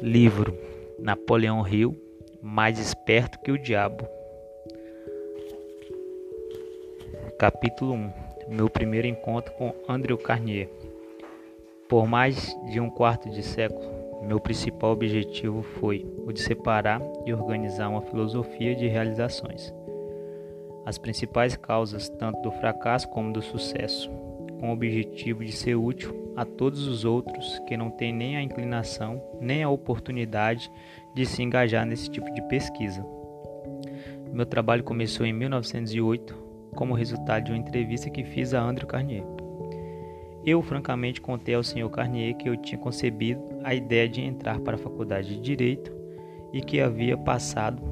Livro Napoleão Hill Mais Esperto que o Diabo Capítulo 1 Meu primeiro encontro com Andrew Carnier Por mais de um quarto de século, meu principal objetivo foi o de separar e organizar uma filosofia de realizações. As principais causas tanto do fracasso como do sucesso, com o objetivo de ser útil a todos os outros que não têm nem a inclinação nem a oportunidade de se engajar nesse tipo de pesquisa. Meu trabalho começou em 1908 como resultado de uma entrevista que fiz a Andrew Carnier. Eu francamente contei ao Sr. Carnier que eu tinha concebido a ideia de entrar para a faculdade de Direito e que havia passado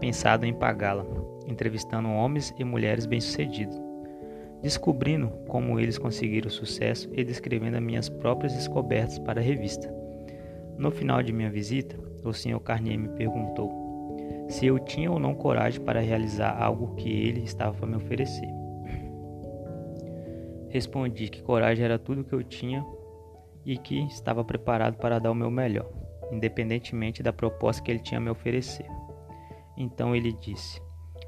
pensado em pagá-la, entrevistando homens e mulheres bem-sucedidos descobrindo como eles conseguiram sucesso e descrevendo as minhas próprias descobertas para a revista. No final de minha visita, o Sr. Carnier me perguntou se eu tinha ou não coragem para realizar algo que ele estava a me oferecer. Respondi que coragem era tudo que eu tinha e que estava preparado para dar o meu melhor, independentemente da proposta que ele tinha a me oferecer. Então ele disse: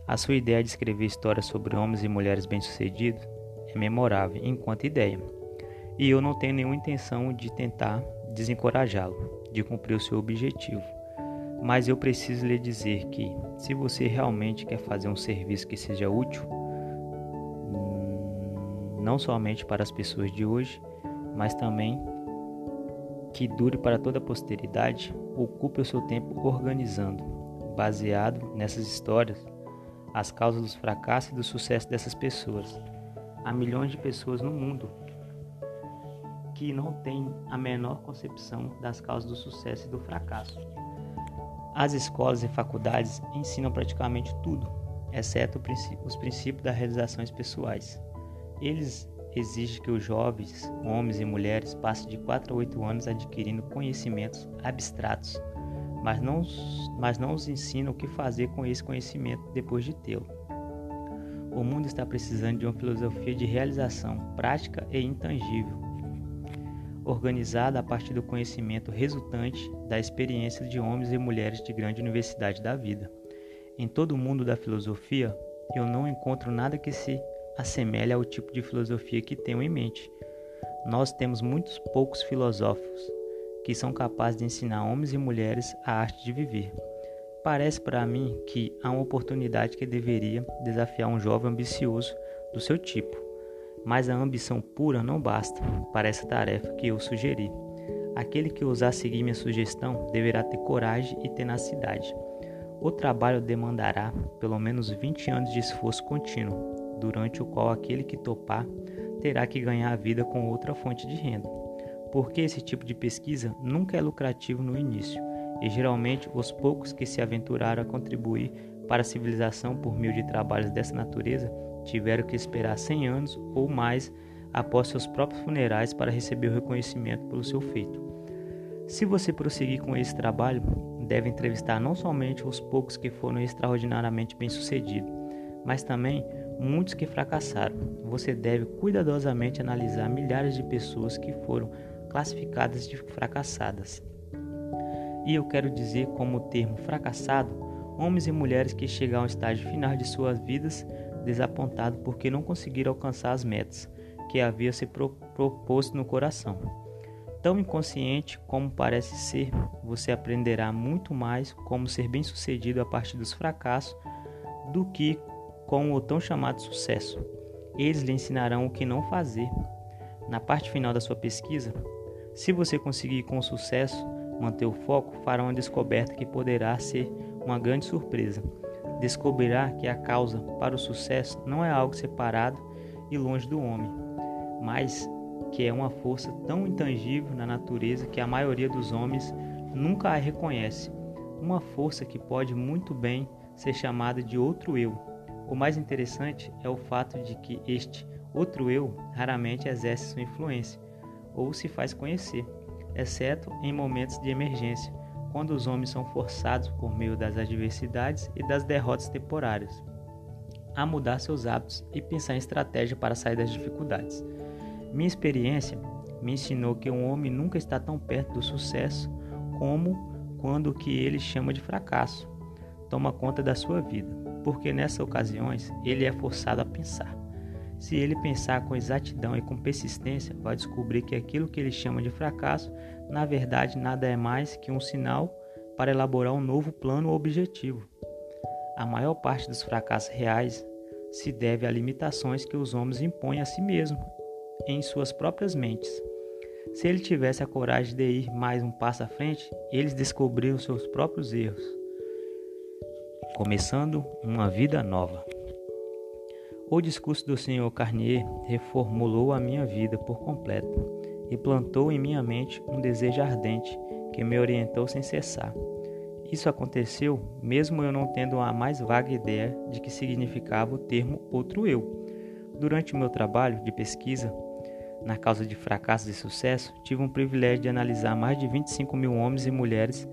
a sua ideia de escrever histórias sobre homens e mulheres bem-sucedidos é memorável enquanto ideia, e eu não tenho nenhuma intenção de tentar desencorajá-lo de cumprir o seu objetivo. Mas eu preciso lhe dizer que, se você realmente quer fazer um serviço que seja útil, hum, não somente para as pessoas de hoje, mas também que dure para toda a posteridade, ocupe o seu tempo organizando, baseado nessas histórias, as causas dos fracassos e do sucesso dessas pessoas. Há milhões de pessoas no mundo que não têm a menor concepção das causas do sucesso e do fracasso. As escolas e faculdades ensinam praticamente tudo, exceto os princípios das realizações pessoais. Eles exigem que os jovens, homens e mulheres, passem de 4 a 8 anos adquirindo conhecimentos abstratos mas não, mas não os ensinam o que fazer com esse conhecimento depois de tê-lo. O mundo está precisando de uma filosofia de realização prática e intangível, organizada a partir do conhecimento resultante da experiência de homens e mulheres de grande universidade da vida. Em todo o mundo da filosofia, eu não encontro nada que se assemelhe ao tipo de filosofia que tenho em mente. Nós temos muitos poucos filósofos, que são capazes de ensinar homens e mulheres a arte de viver. Parece para mim que há uma oportunidade que deveria desafiar um jovem ambicioso do seu tipo, mas a ambição pura não basta para essa tarefa que eu sugeri. Aquele que ousar seguir minha sugestão deverá ter coragem e tenacidade. O trabalho demandará pelo menos 20 anos de esforço contínuo, durante o qual aquele que topar terá que ganhar a vida com outra fonte de renda porque esse tipo de pesquisa nunca é lucrativo no início, e geralmente os poucos que se aventuraram a contribuir para a civilização por meio de trabalhos dessa natureza tiveram que esperar 100 anos ou mais após seus próprios funerais para receber o reconhecimento pelo seu feito. Se você prosseguir com esse trabalho, deve entrevistar não somente os poucos que foram extraordinariamente bem-sucedidos, mas também muitos que fracassaram. Você deve cuidadosamente analisar milhares de pessoas que foram classificadas de fracassadas. E eu quero dizer como termo fracassado homens e mulheres que chegam ao estágio final de suas vidas desapontados porque não conseguiram alcançar as metas que havia se proposto no coração. Tão inconsciente como parece ser, você aprenderá muito mais como ser bem-sucedido a partir dos fracassos do que com o tão chamado sucesso. Eles lhe ensinarão o que não fazer. Na parte final da sua pesquisa, se você conseguir com sucesso manter o foco, fará uma descoberta que poderá ser uma grande surpresa. Descobrirá que a causa para o sucesso não é algo separado e longe do homem, mas que é uma força tão intangível na natureza que a maioria dos homens nunca a reconhece. Uma força que pode muito bem ser chamada de outro eu. O mais interessante é o fato de que este outro eu raramente exerce sua influência ou se faz conhecer, exceto em momentos de emergência, quando os homens são forçados por meio das adversidades e das derrotas temporárias a mudar seus hábitos e pensar em estratégia para sair das dificuldades. Minha experiência me ensinou que um homem nunca está tão perto do sucesso como quando o que ele chama de fracasso toma conta da sua vida, porque nessas ocasiões ele é forçado a pensar. Se ele pensar com exatidão e com persistência, vai descobrir que aquilo que ele chama de fracasso, na verdade, nada é mais que um sinal para elaborar um novo plano ou objetivo. A maior parte dos fracassos reais se deve a limitações que os homens impõem a si mesmos em suas próprias mentes. Se ele tivesse a coragem de ir mais um passo à frente, eles descobriram seus próprios erros, começando uma vida nova. O discurso do Sr. Carnier reformulou a minha vida por completo e plantou em minha mente um desejo ardente que me orientou sem cessar. Isso aconteceu mesmo eu não tendo a mais vaga ideia de que significava o termo outro eu. Durante o meu trabalho de pesquisa na causa de fracassos e sucesso, tive um privilégio de analisar mais de 25 mil homens e mulheres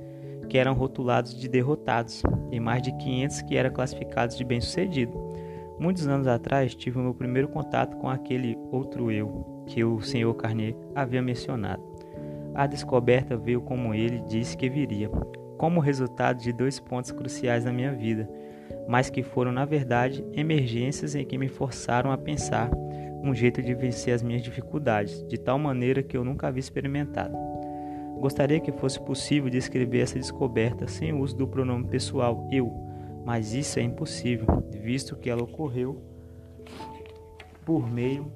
que eram rotulados de derrotados e mais de 500 que eram classificados de bem-sucedido. Muitos anos atrás tive o meu primeiro contato com aquele outro eu que o Sr. Carnier havia mencionado. A descoberta veio como ele disse que viria, como resultado de dois pontos cruciais na minha vida, mas que foram na verdade emergências em que me forçaram a pensar um jeito de vencer as minhas dificuldades, de tal maneira que eu nunca havia experimentado. Gostaria que fosse possível descrever essa descoberta sem o uso do pronome pessoal eu mas isso é impossível, visto que ela ocorreu por meio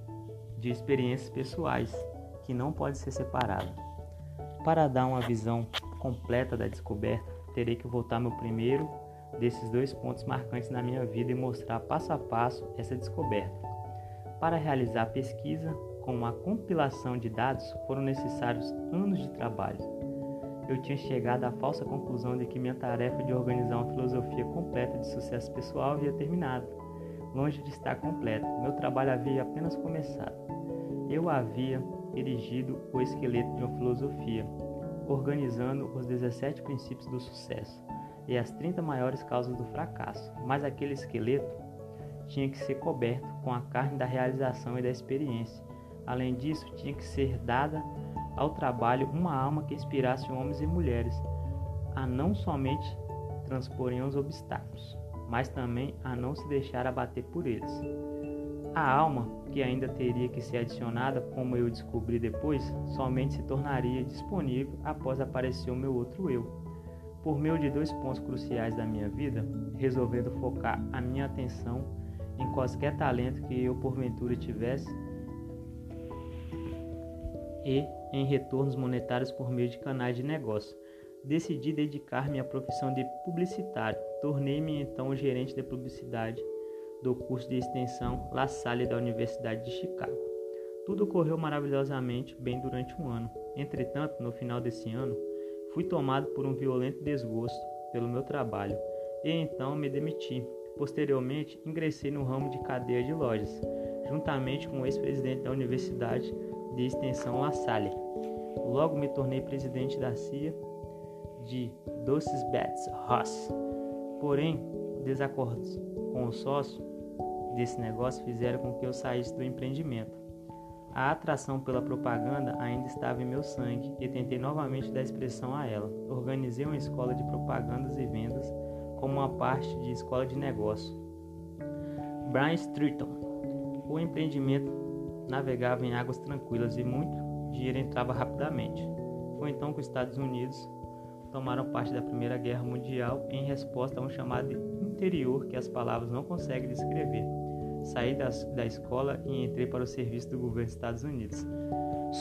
de experiências pessoais que não podem ser separadas. Para dar uma visão completa da descoberta, terei que voltar meu primeiro desses dois pontos marcantes na minha vida e mostrar passo a passo essa descoberta. Para realizar a pesquisa com uma compilação de dados foram necessários anos de trabalho eu tinha chegado à falsa conclusão de que minha tarefa de organizar uma filosofia completa de sucesso pessoal havia terminado. Longe de estar completa, meu trabalho havia apenas começado. Eu havia erigido o esqueleto de uma filosofia, organizando os 17 princípios do sucesso e as 30 maiores causas do fracasso, mas aquele esqueleto tinha que ser coberto com a carne da realização e da experiência. Além disso, tinha que ser dada ao trabalho uma alma que inspirasse homens e mulheres a não somente transporem os obstáculos, mas também a não se deixar abater por eles. A alma, que ainda teria que ser adicionada, como eu descobri depois, somente se tornaria disponível após aparecer o meu outro eu. Por meio de dois pontos cruciais da minha vida, resolvendo focar a minha atenção em qualquer talento que eu porventura tivesse e em retornos monetários por meio de canais de negócio. Decidi dedicar-me à profissão de publicitário. Tornei-me então gerente de publicidade do curso de extensão La Salle da Universidade de Chicago. Tudo ocorreu maravilhosamente bem durante um ano. Entretanto, no final desse ano, fui tomado por um violento desgosto pelo meu trabalho e então me demiti. Posteriormente, ingressei no ramo de cadeia de lojas, juntamente com o ex-presidente da universidade de extensão La Salle. Logo me tornei presidente da CIA de Doces Bets Ross. Porém, desacordos com o sócio desse negócio fizeram com que eu saísse do empreendimento. A atração pela propaganda ainda estava em meu sangue e tentei novamente dar expressão a ela. Organizei uma escola de propagandas e vendas como uma parte de escola de negócio. Brian Streeton. O empreendimento navegava em águas tranquilas e muito dinheiro entrava rapidamente. Foi então que os Estados Unidos tomaram parte da Primeira Guerra Mundial em resposta a um chamado interior que as palavras não conseguem descrever. Saí das, da escola e entrei para o serviço do governo dos Estados Unidos,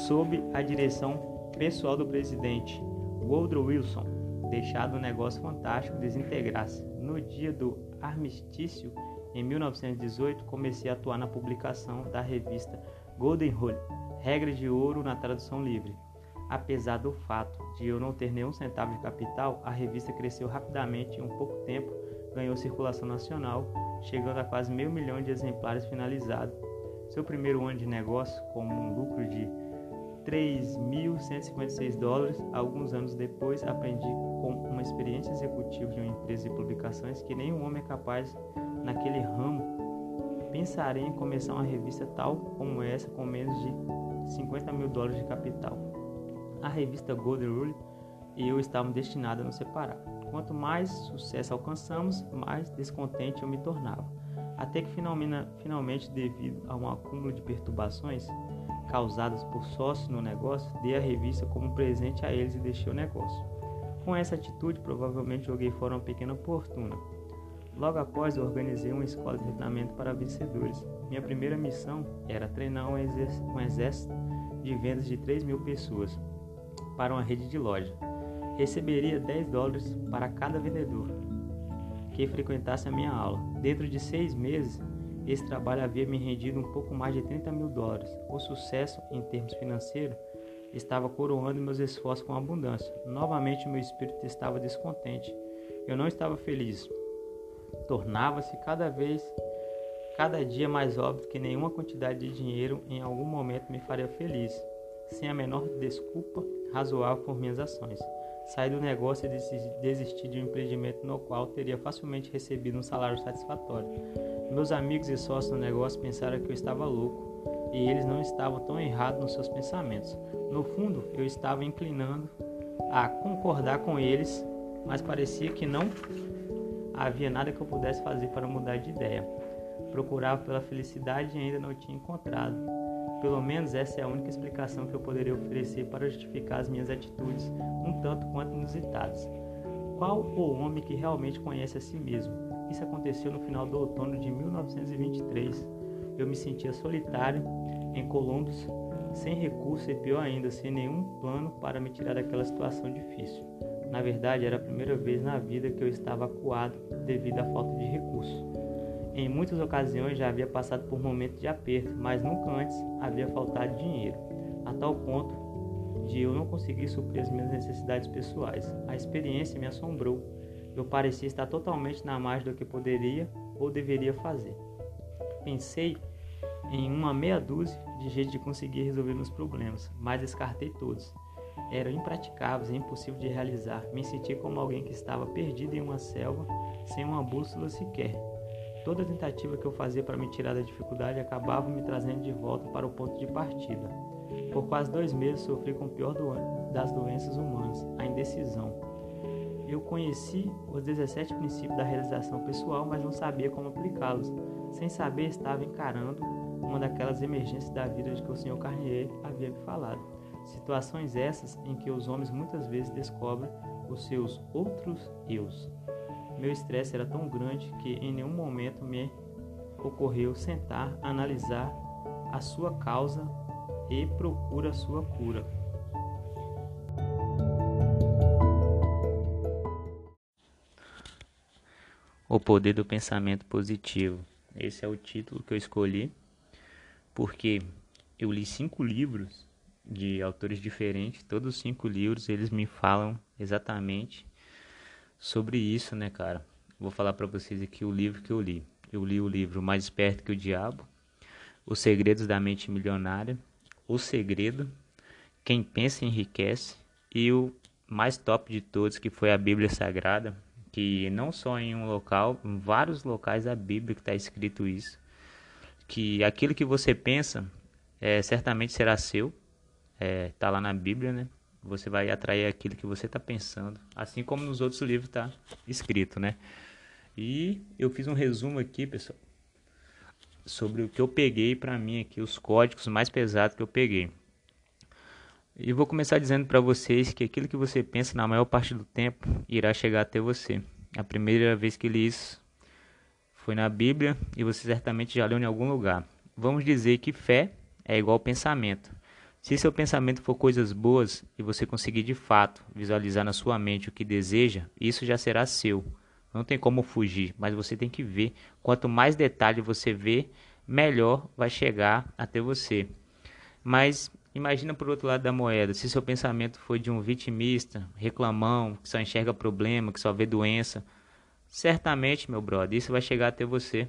sob a direção pessoal do presidente Woodrow Wilson, deixado o negócio fantástico desintegrar-se. No dia do armistício, em 1918, comecei a atuar na publicação da revista Golden Rule, regras de ouro na tradução livre. Apesar do fato de eu não ter nenhum centavo de capital, a revista cresceu rapidamente e em pouco tempo ganhou circulação nacional, chegando a quase meio milhão de exemplares finalizados. Seu primeiro ano de negócio, com um lucro de 3.156 dólares, alguns anos depois aprendi com uma experiente executiva de uma empresa de publicações que nenhum homem é capaz naquele ramo pensaria em começar uma revista tal como essa com menos de 50 mil dólares de capital. A revista Golden Rule e eu estavam destinados a nos separar. Quanto mais sucesso alcançamos, mais descontente eu me tornava. Até que finalmente, devido a um acúmulo de perturbações causadas por sócios no negócio, dei a revista como presente a eles e deixei o negócio. Com essa atitude, provavelmente joguei fora uma pequena fortuna. Logo após, organizei uma escola de treinamento para vencedores. Minha primeira missão era treinar um, exército de vendas de 3 mil pessoas para uma rede de loja. Receberia 10 dólares para cada vendedor que frequentasse a minha aula. Dentro de seis meses, esse trabalho havia me rendido um pouco mais de 30 mil dólares. O sucesso, em termos financeiros, estava coroando meus esforços com abundância. Novamente, meu espírito estava descontente. Eu não estava feliz. Tornava-se cada vez, cada dia mais óbvio que nenhuma quantidade de dinheiro em algum momento me faria feliz, sem a menor desculpa razoável por minhas ações. Saí do negócio e desisti de um empreendimento no qual teria facilmente recebido um salário satisfatório. Meus amigos e sócios no negócio pensaram que eu estava louco e eles não estavam tão errados nos seus pensamentos. No fundo, eu estava inclinando a concordar com eles, mas parecia que não havia nada que eu pudesse fazer para mudar de ideia. Procurava pela felicidade e ainda não tinha encontrado. Pelo menos essa é a única explicação que eu poderia oferecer para justificar as minhas atitudes, um tanto quanto inusitadas. Qual o homem que realmente conhece a si mesmo? Isso aconteceu no final do outono de 1923. Eu me sentia solitário em Columbus, sem recurso e pior ainda, sem nenhum plano para me tirar daquela situação difícil. Na verdade, era a primeira vez na vida que eu estava acuado devido à falta de recursos. Em muitas ocasiões já havia passado por momentos de aperto, mas nunca antes havia faltado dinheiro, a tal ponto de eu não conseguir suprir as minhas necessidades pessoais. A experiência me assombrou. Eu parecia estar totalmente na margem do que poderia ou deveria fazer. Pensei em uma meia dúzia de jeitos de conseguir resolver meus problemas, mas descartei todos. Eram impraticáveis e impossíveis de realizar. Me senti como alguém que estava perdido em uma selva sem uma bússola sequer. Toda tentativa que eu fazia para me tirar da dificuldade acabava me trazendo de volta para o ponto de partida. Por quase dois meses sofri com o pior do das doenças humanas, a indecisão. Eu conheci os 17 princípios da realização pessoal, mas não sabia como aplicá-los. Sem saber, estava encarando uma daquelas emergências da vida de que o Sr. Carnier havia me falado. Situações essas em que os homens muitas vezes descobrem os seus outros eus. Meu estresse era tão grande que em nenhum momento me ocorreu sentar, analisar a sua causa e procura sua cura. O poder do pensamento positivo. Esse é o título que eu escolhi porque eu li cinco livros de autores diferentes, todos os cinco livros eles me falam exatamente sobre isso, né, cara? Vou falar para vocês aqui o livro que eu li. Eu li o livro Mais Esperto que o Diabo, Os Segredos da Mente Milionária, O Segredo, Quem Pensa Enriquece e o mais top de todos que foi a Bíblia Sagrada, que não só em um local, em vários locais da Bíblia que está escrito isso, que aquilo que você pensa é, certamente será seu, está é, lá na Bíblia, né? Você vai atrair aquilo que você está pensando, assim como nos outros livros está escrito, né? E eu fiz um resumo aqui, pessoal, sobre o que eu peguei para mim aqui, os códigos mais pesados que eu peguei. E vou começar dizendo para vocês que aquilo que você pensa na maior parte do tempo irá chegar até você. A primeira vez que li isso foi na Bíblia e você certamente já leu em algum lugar. Vamos dizer que fé é igual pensamento. Se seu pensamento for coisas boas e você conseguir de fato visualizar na sua mente o que deseja, isso já será seu. Não tem como fugir, mas você tem que ver. Quanto mais detalhe você vê, melhor vai chegar até você. Mas imagina por outro lado da moeda, se seu pensamento for de um vitimista, reclamão, que só enxerga problema, que só vê doença, certamente, meu brother, isso vai chegar até você.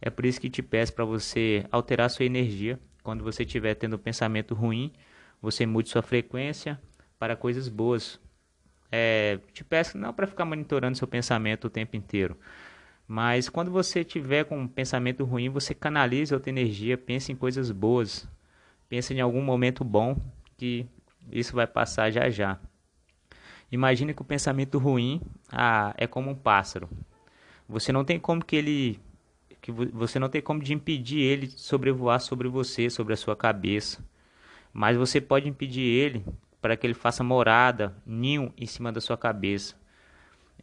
É por isso que te peço para você alterar sua energia, quando você estiver tendo pensamento ruim, você mude sua frequência para coisas boas. É, te peço não para ficar monitorando seu pensamento o tempo inteiro, mas quando você tiver com um pensamento ruim, você canalize outra energia, pense em coisas boas, pense em algum momento bom que isso vai passar já já. Imagine que o pensamento ruim ah, é como um pássaro. Você não tem como que ele que você não tem como de impedir ele de sobrevoar sobre você, sobre a sua cabeça. Mas você pode impedir ele para que ele faça morada, ninho em cima da sua cabeça.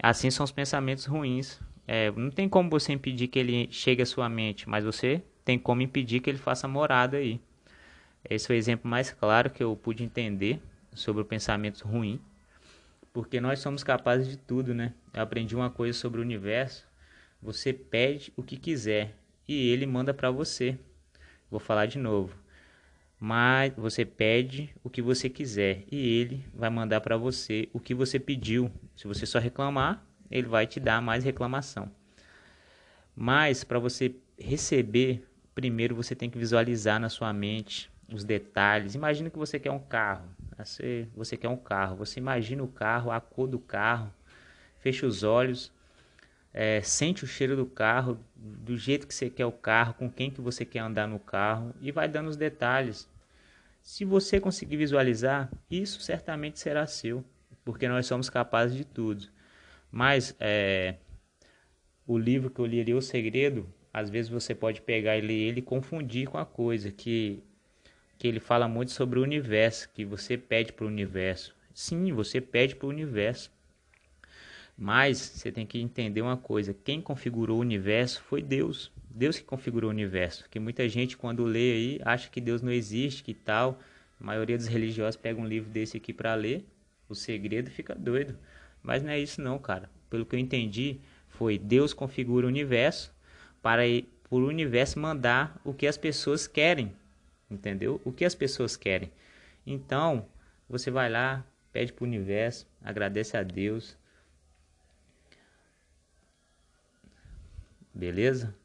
Assim são os pensamentos ruins. É, não tem como você impedir que ele chegue à sua mente, mas você tem como impedir que ele faça morada aí. Esse foi o exemplo mais claro que eu pude entender sobre o pensamento ruim, porque nós somos capazes de tudo, né? Eu aprendi uma coisa sobre o universo. Você pede o que quiser e ele manda para você. Vou falar de novo. Mas você pede o que você quiser e ele vai mandar para você o que você pediu. Se você só reclamar, ele vai te dar mais reclamação. Mas para você receber, primeiro você tem que visualizar na sua mente os detalhes. Imagina que você quer um carro. Você, você quer um carro. Você imagina o carro, a cor do carro. Fecha os olhos. É, sente o cheiro do carro, do jeito que você quer o carro, com quem que você quer andar no carro e vai dando os detalhes. Se você conseguir visualizar, isso certamente será seu, porque nós somos capazes de tudo. Mas é, o livro que eu li ali, O Segredo, às vezes você pode pegar e ler ele e confundir com a coisa, que, que ele fala muito sobre o universo, que você pede para o universo. Sim, você pede para o universo. Mas você tem que entender uma coisa: quem configurou o universo foi Deus. Deus que configurou o universo. Que muita gente, quando lê aí, acha que Deus não existe, que tal. A maioria dos religiosos pega um livro desse aqui para ler, o segredo, fica doido. Mas não é isso não, cara. Pelo que eu entendi, foi Deus configura o universo para o universo mandar o que as pessoas querem. Entendeu? O que as pessoas querem. Então, você vai lá, pede para o universo, agradece a Deus. Beleza?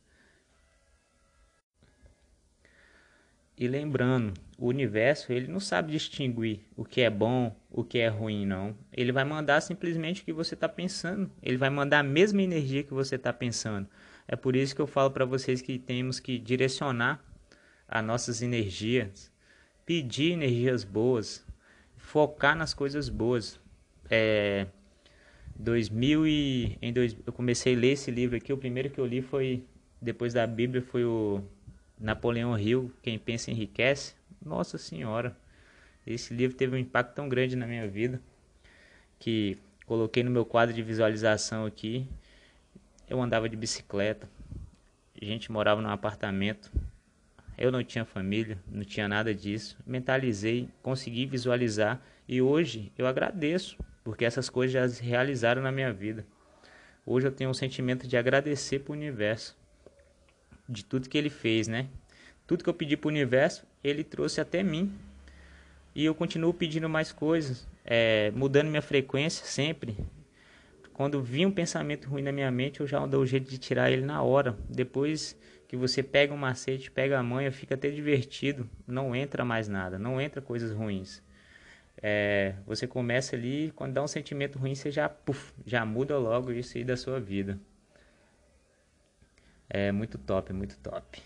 E lembrando, o universo ele não sabe distinguir o que é bom, o que é ruim, não. Ele vai mandar simplesmente o que você está pensando. Ele vai mandar a mesma energia que você está pensando. É por isso que eu falo para vocês que temos que direcionar as nossas energias, pedir energias boas, focar nas coisas boas. É, 2000 e em dois, eu comecei a ler esse livro aqui. O primeiro que eu li foi depois da Bíblia foi o Napoleão Hill, Quem Pensa Enriquece. Nossa Senhora, esse livro teve um impacto tão grande na minha vida que coloquei no meu quadro de visualização aqui. Eu andava de bicicleta, a gente morava num apartamento, eu não tinha família, não tinha nada disso. Mentalizei, consegui visualizar e hoje eu agradeço porque essas coisas já se realizaram na minha vida. Hoje eu tenho um sentimento de agradecer para o universo de tudo que ele fez, né? Tudo que eu pedi para o universo, ele trouxe até mim. E eu continuo pedindo mais coisas, é, mudando minha frequência sempre. Quando vi um pensamento ruim na minha mente, eu já dou o jeito de tirar ele na hora. Depois que você pega um macete, pega a manha, fica até divertido. Não entra mais nada, não entra coisas ruins. É, você começa ali, quando dá um sentimento ruim, você já, puff, já muda logo isso aí da sua vida. É muito top, muito top.